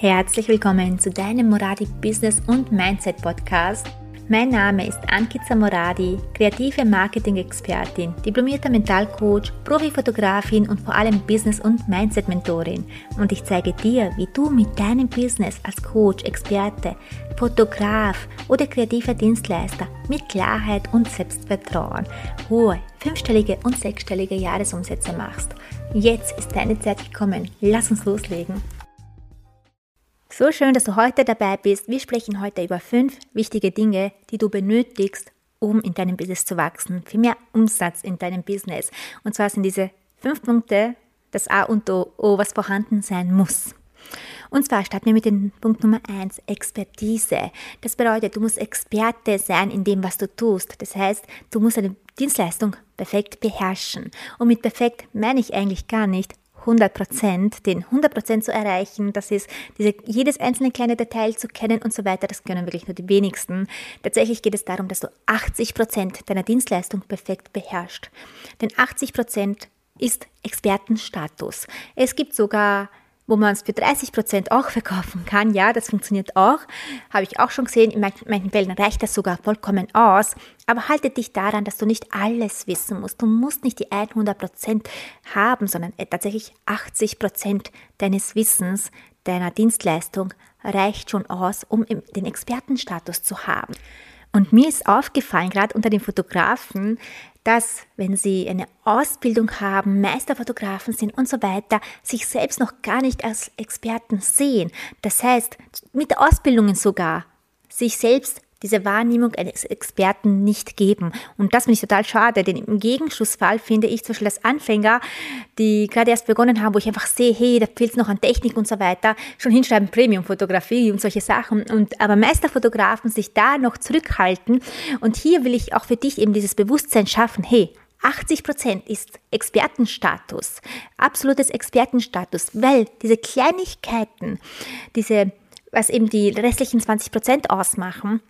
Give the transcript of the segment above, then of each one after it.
Herzlich willkommen zu deinem Moradi Business und Mindset Podcast. Mein Name ist Ankiza Moradi, kreative Marketing-Expertin, diplomierter Mentalcoach, Profifotografin und vor allem Business- und Mindset-Mentorin. Und ich zeige dir, wie du mit deinem Business als Coach, Experte, Fotograf oder kreativer Dienstleister mit Klarheit und Selbstvertrauen hohe fünfstellige und sechsstellige Jahresumsätze machst. Jetzt ist deine Zeit gekommen. Lass uns loslegen. So schön, dass du heute dabei bist. Wir sprechen heute über fünf wichtige Dinge, die du benötigst, um in deinem Business zu wachsen, für mehr Umsatz in deinem Business. Und zwar sind diese fünf Punkte das A und O, was vorhanden sein muss. Und zwar starten wir mit dem Punkt Nummer eins Expertise. Das bedeutet, du musst Experte sein in dem, was du tust. Das heißt, du musst eine Dienstleistung perfekt beherrschen. Und mit perfekt meine ich eigentlich gar nicht 100 Prozent, den 100 Prozent zu erreichen, das ist diese, jedes einzelne kleine Detail zu kennen und so weiter, das können wirklich nur die wenigsten. Tatsächlich geht es darum, dass du 80 Prozent deiner Dienstleistung perfekt beherrschst. Denn 80 Prozent ist Expertenstatus. Es gibt sogar wo man es für 30 Prozent auch verkaufen kann. Ja, das funktioniert auch. Habe ich auch schon gesehen. In manchen Fällen reicht das sogar vollkommen aus. Aber halte dich daran, dass du nicht alles wissen musst. Du musst nicht die 100 Prozent haben, sondern äh, tatsächlich 80 Prozent deines Wissens, deiner Dienstleistung reicht schon aus, um den Expertenstatus zu haben. Und mir ist aufgefallen, gerade unter den Fotografen, dass, wenn sie eine Ausbildung haben, Meisterfotografen sind und so weiter, sich selbst noch gar nicht als Experten sehen. Das heißt, mit Ausbildungen sogar sich selbst diese Wahrnehmung eines Experten nicht geben. Und das finde ich total schade, denn im Gegenschussfall finde ich zum Beispiel als Anfänger, die gerade erst begonnen haben, wo ich einfach sehe, hey, da fehlt es noch an Technik und so weiter, schon hinschreiben Premium-Fotografie und solche Sachen. Und aber Meisterfotografen sich da noch zurückhalten. Und hier will ich auch für dich eben dieses Bewusstsein schaffen, hey, 80 Prozent ist Expertenstatus, absolutes Expertenstatus, weil diese Kleinigkeiten, diese, was eben die restlichen 20 Prozent ausmachen,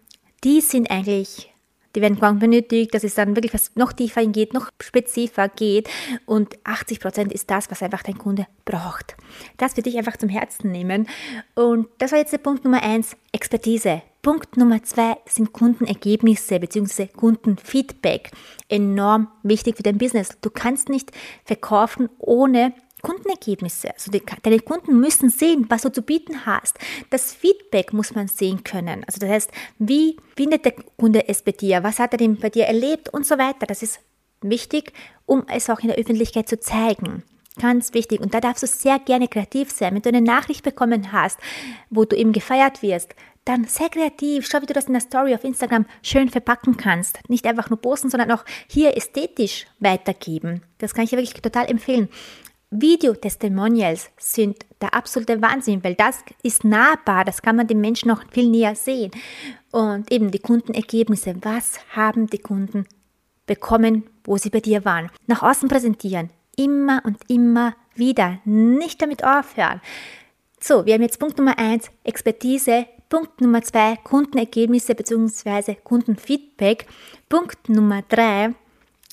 die sind eigentlich, die werden kaum benötigt, dass es dann wirklich was noch tiefer geht, noch spezifischer geht und 80 Prozent ist das, was einfach dein Kunde braucht. Das würde ich einfach zum Herzen nehmen und das war jetzt der Punkt Nummer eins, Expertise. Punkt Nummer zwei sind Kundenergebnisse bzw. Kundenfeedback. Enorm wichtig für dein Business. Du kannst nicht verkaufen ohne Kundenergebnisse. Also die, deine Kunden müssen sehen, was du zu bieten hast. Das Feedback muss man sehen können. Also das heißt, wie findet der Kunde es bei dir? Was hat er denn bei dir erlebt und so weiter. Das ist wichtig, um es auch in der Öffentlichkeit zu zeigen. Ganz wichtig. Und da darfst du sehr gerne kreativ sein. Wenn du eine Nachricht bekommen hast, wo du eben gefeiert wirst, dann sehr kreativ. Schau, wie du das in der Story auf Instagram schön verpacken kannst. Nicht einfach nur posten, sondern auch hier ästhetisch weitergeben. Das kann ich dir wirklich total empfehlen. Video-Testimonials sind der absolute Wahnsinn, weil das ist nahbar, das kann man den Menschen noch viel näher sehen. Und eben die Kundenergebnisse, was haben die Kunden bekommen, wo sie bei dir waren. Nach außen präsentieren, immer und immer wieder, nicht damit aufhören. So, wir haben jetzt Punkt Nummer eins Expertise, Punkt Nummer zwei Kundenergebnisse bzw. Kundenfeedback. Punkt Nummer drei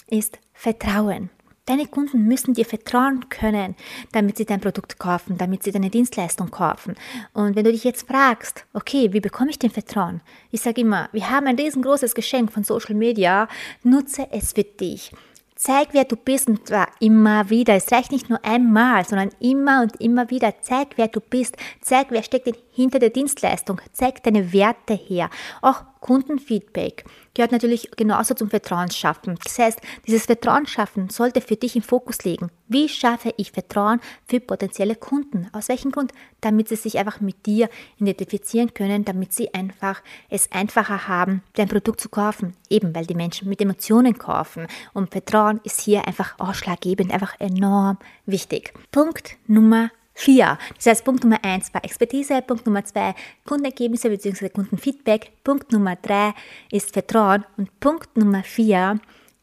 ist Vertrauen. Deine Kunden müssen dir vertrauen können, damit sie dein Produkt kaufen, damit sie deine Dienstleistung kaufen. Und wenn du dich jetzt fragst, okay, wie bekomme ich den Vertrauen? Ich sage immer, wir haben ein riesengroßes Geschenk von Social Media, nutze es für dich. Zeig, wer du bist und zwar immer wieder. Es reicht nicht nur einmal, sondern immer und immer wieder. Zeig, wer du bist. Zeig, wer steckt hinter der Dienstleistung. Zeig deine Werte her. Auch Kundenfeedback gehört natürlich genauso zum Vertrauensschaffen. Das heißt, dieses Vertrauensschaffen sollte für dich im Fokus liegen. Wie schaffe ich Vertrauen für potenzielle Kunden? Aus welchem Grund? Damit sie sich einfach mit dir identifizieren können, damit sie einfach es einfacher haben, dein Produkt zu kaufen. Eben, weil die Menschen mit Emotionen kaufen. Und Vertrauen ist hier einfach ausschlaggebend, einfach enorm wichtig. Punkt Nummer 4. Das heißt, Punkt Nummer 1 war Expertise, Punkt Nummer 2 Kundenergebnisse bzw. Kundenfeedback, Punkt Nummer 3 ist Vertrauen und Punkt Nummer 4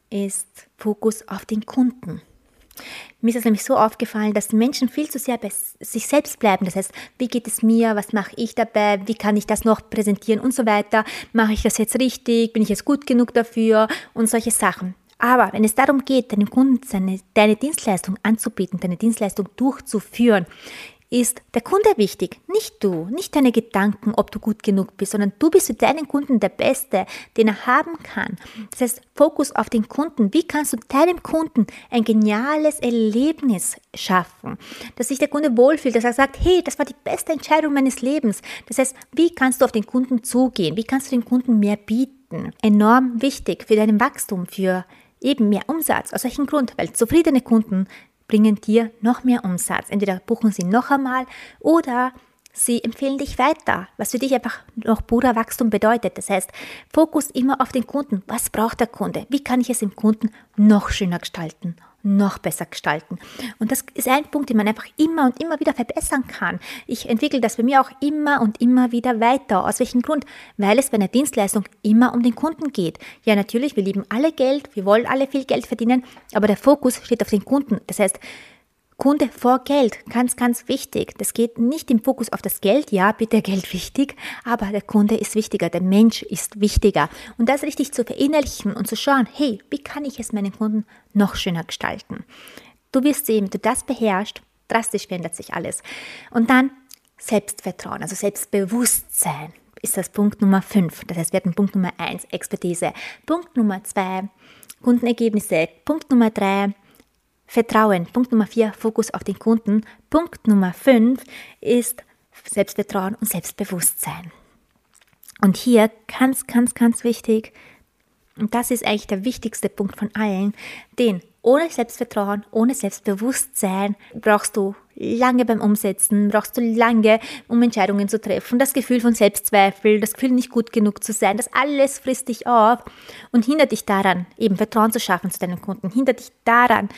ist Fokus auf den Kunden. Mir ist es nämlich so aufgefallen, dass Menschen viel zu sehr bei sich selbst bleiben. Das heißt, wie geht es mir? Was mache ich dabei? Wie kann ich das noch präsentieren und so weiter? Mache ich das jetzt richtig? Bin ich jetzt gut genug dafür? Und solche Sachen. Aber wenn es darum geht, deinem Kunden seine, deine Dienstleistung anzubieten, deine Dienstleistung durchzuführen, ist der Kunde wichtig, nicht du, nicht deine Gedanken, ob du gut genug bist, sondern du bist für deinen Kunden der Beste, den er haben kann. Das heißt, Fokus auf den Kunden. Wie kannst du deinem Kunden ein geniales Erlebnis schaffen, dass sich der Kunde wohlfühlt, dass er sagt, hey, das war die beste Entscheidung meines Lebens. Das heißt, wie kannst du auf den Kunden zugehen? Wie kannst du dem Kunden mehr bieten? Enorm wichtig für dein Wachstum, für eben mehr Umsatz. Aus welchem Grund? Weil zufriedene Kunden bringen dir noch mehr Umsatz. Entweder buchen sie noch einmal oder sie empfehlen dich weiter, was für dich einfach noch purer Wachstum bedeutet. Das heißt, Fokus immer auf den Kunden. Was braucht der Kunde? Wie kann ich es dem Kunden noch schöner gestalten? Noch besser gestalten. Und das ist ein Punkt, den man einfach immer und immer wieder verbessern kann. Ich entwickle das bei mir auch immer und immer wieder weiter. Aus welchem Grund? Weil es bei einer Dienstleistung immer um den Kunden geht. Ja, natürlich, wir lieben alle Geld, wir wollen alle viel Geld verdienen, aber der Fokus steht auf den Kunden. Das heißt, Kunde vor Geld, ganz, ganz wichtig. Das geht nicht im Fokus auf das Geld, ja, bitte Geld wichtig, aber der Kunde ist wichtiger, der Mensch ist wichtiger. Und das richtig zu verinnerlichen und zu schauen, hey, wie kann ich es meinen Kunden noch schöner gestalten? Du wirst sehen, wenn du das beherrschst, drastisch verändert sich alles. Und dann Selbstvertrauen, also Selbstbewusstsein ist das Punkt Nummer 5. Das heißt, wir hatten Punkt Nummer 1, Expertise. Punkt Nummer 2, Kundenergebnisse. Punkt Nummer 3, Vertrauen. Punkt Nummer vier, Fokus auf den Kunden. Punkt Nummer fünf ist Selbstvertrauen und Selbstbewusstsein. Und hier ganz, ganz, ganz wichtig, und das ist eigentlich der wichtigste Punkt von allen, denn ohne Selbstvertrauen, ohne Selbstbewusstsein brauchst du lange beim Umsetzen, brauchst du lange, um Entscheidungen zu treffen. Das Gefühl von Selbstzweifel, das Gefühl, nicht gut genug zu sein, das alles frisst dich auf und hindert dich daran, eben Vertrauen zu schaffen zu deinen Kunden, hindert dich daran,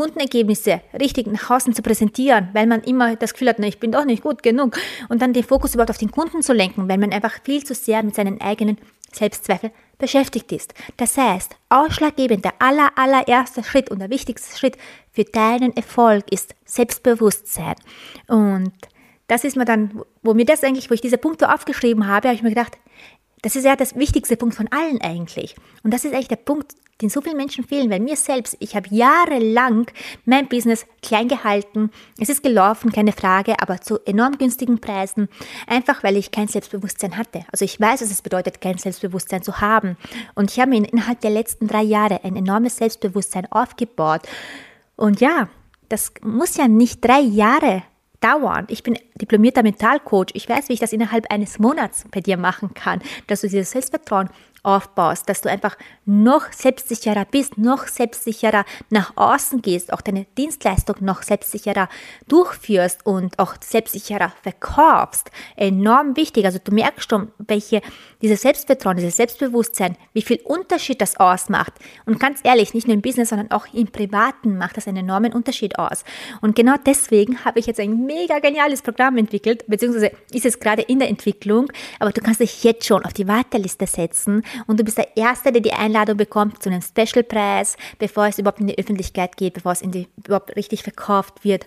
Kundenergebnisse richtig nach außen zu präsentieren, weil man immer das Gefühl hat, na, ich bin doch nicht gut genug und dann den Fokus überhaupt auf den Kunden zu lenken, weil man einfach viel zu sehr mit seinen eigenen Selbstzweifeln beschäftigt ist. Das heißt, ausschlaggebend der aller, allererste Schritt und der wichtigste Schritt für deinen Erfolg ist Selbstbewusstsein. Und das ist mir dann, wo mir das eigentlich, wo ich diese Punkte aufgeschrieben habe, habe ich mir gedacht, das ist ja das wichtigste Punkt von allen eigentlich. Und das ist eigentlich der Punkt, den so vielen Menschen fehlen, weil mir selbst, ich habe jahrelang mein Business klein gehalten. Es ist gelaufen, keine Frage, aber zu enorm günstigen Preisen, einfach weil ich kein Selbstbewusstsein hatte. Also ich weiß, was es bedeutet, kein Selbstbewusstsein zu haben. Und ich habe mir innerhalb der letzten drei Jahre ein enormes Selbstbewusstsein aufgebaut. Und ja, das muss ja nicht drei Jahre dauern. Ich bin diplomierter Mentalcoach. Ich weiß, wie ich das innerhalb eines Monats bei dir machen kann, dass du dieses Selbstvertrauen aufbaust, dass du einfach noch selbstsicherer bist, noch selbstsicherer nach außen gehst, auch deine Dienstleistung noch selbstsicherer durchführst und auch selbstsicherer verkaufst. Enorm wichtig. Also du merkst schon, welche, dieses Selbstvertrauen, dieses Selbstbewusstsein, wie viel Unterschied das ausmacht. Und ganz ehrlich, nicht nur im Business, sondern auch im Privaten macht das einen enormen Unterschied aus. Und genau deswegen habe ich jetzt ein mega geniales Programm entwickelt, beziehungsweise ist es gerade in der Entwicklung, aber du kannst dich jetzt schon auf die Warteliste setzen und du bist der Erste, der die Einladung bekommt zu einem Specialpreis, bevor es überhaupt in die Öffentlichkeit geht, bevor es die, überhaupt richtig verkauft wird.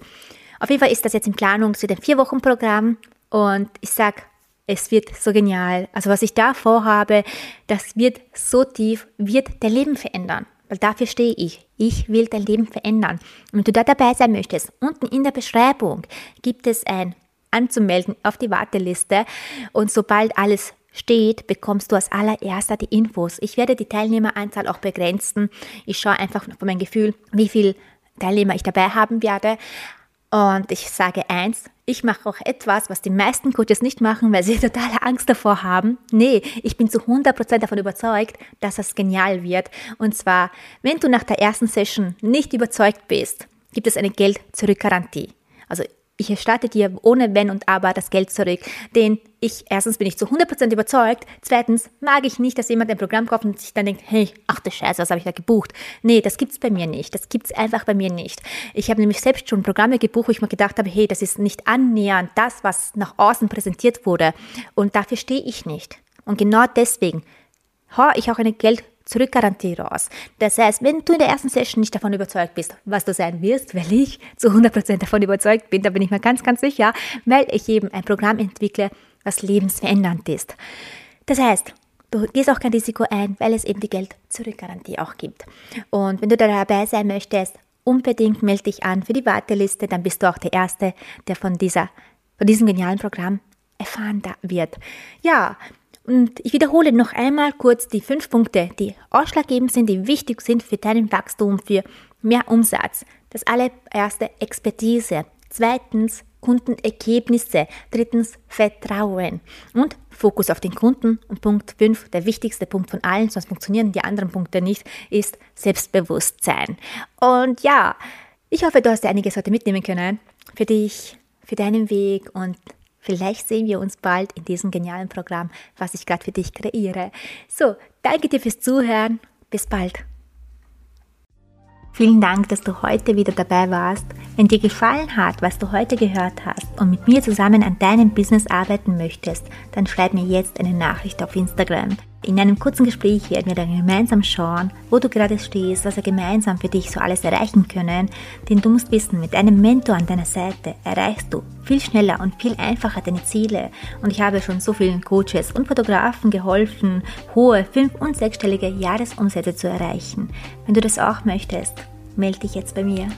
Auf jeden Fall ist das jetzt in Planung, wird ein Vier-Wochen-Programm und ich sag, es wird so genial. Also was ich da vorhabe, das wird so tief, wird dein Leben verändern. Weil dafür stehe ich. Ich will dein Leben verändern. Und wenn du da dabei sein möchtest, unten in der Beschreibung gibt es ein Anzumelden auf die Warteliste. Und sobald alles steht, bekommst du als allererster die Infos. Ich werde die Teilnehmeranzahl auch begrenzen. Ich schaue einfach von meinem Gefühl, wie viele Teilnehmer ich dabei haben werde. Und ich sage eins, ich mache auch etwas, was die meisten Coaches nicht machen, weil sie totale Angst davor haben. Nee, ich bin zu 100% davon überzeugt, dass das genial wird. Und zwar, wenn du nach der ersten Session nicht überzeugt bist, gibt es eine Geld-Zurück-Garantie. Also ich erstatte dir ohne Wenn und Aber das Geld zurück. Denn ich, erstens bin ich zu 100% überzeugt, zweitens mag ich nicht, dass jemand ein Programm kauft und sich dann denkt, hey, ach du Scheiße, was habe ich da gebucht? Nee, das gibt's bei mir nicht. Das gibt's einfach bei mir nicht. Ich habe nämlich selbst schon Programme gebucht, wo ich mir gedacht habe, hey, das ist nicht annähernd das, was nach außen präsentiert wurde. Und dafür stehe ich nicht. Und genau deswegen habe ich auch eine Geld Zurückgarantie raus. Das heißt, wenn du in der ersten Session nicht davon überzeugt bist, was du sein wirst, weil ich zu 100% davon überzeugt bin, da bin ich mir ganz, ganz sicher, weil ich eben ein Programm entwickle, was lebensverändernd ist. Das heißt, du gehst auch kein Risiko ein, weil es eben die Geld-Zurückgarantie auch gibt. Und wenn du da dabei sein möchtest, unbedingt melde dich an für die Warteliste, dann bist du auch der Erste, der von, dieser, von diesem genialen Programm erfahren wird. Ja, und ich wiederhole noch einmal kurz die fünf Punkte, die ausschlaggebend sind, die wichtig sind für dein Wachstum, für mehr Umsatz. Das allererste Expertise. Zweitens Kundenergebnisse. Drittens Vertrauen. Und Fokus auf den Kunden. Und Punkt 5, der wichtigste Punkt von allen, sonst funktionieren die anderen Punkte nicht, ist Selbstbewusstsein. Und ja, ich hoffe, du hast einiges heute mitnehmen können für dich, für deinen Weg und Vielleicht sehen wir uns bald in diesem genialen Programm, was ich gerade für dich kreiere. So, danke dir fürs Zuhören. Bis bald. Vielen Dank, dass du heute wieder dabei warst. Wenn dir gefallen hat, was du heute gehört hast und mit mir zusammen an deinem Business arbeiten möchtest, dann schreib mir jetzt eine Nachricht auf Instagram. In einem kurzen Gespräch werden wir dann gemeinsam schauen, wo du gerade stehst, was wir gemeinsam für dich so alles erreichen können. Denn du musst wissen, mit einem Mentor an deiner Seite erreichst du viel schneller und viel einfacher deine Ziele. Und ich habe schon so vielen Coaches und Fotografen geholfen, hohe fünf- und sechsstellige Jahresumsätze zu erreichen. Wenn du das auch möchtest, melde dich jetzt bei mir.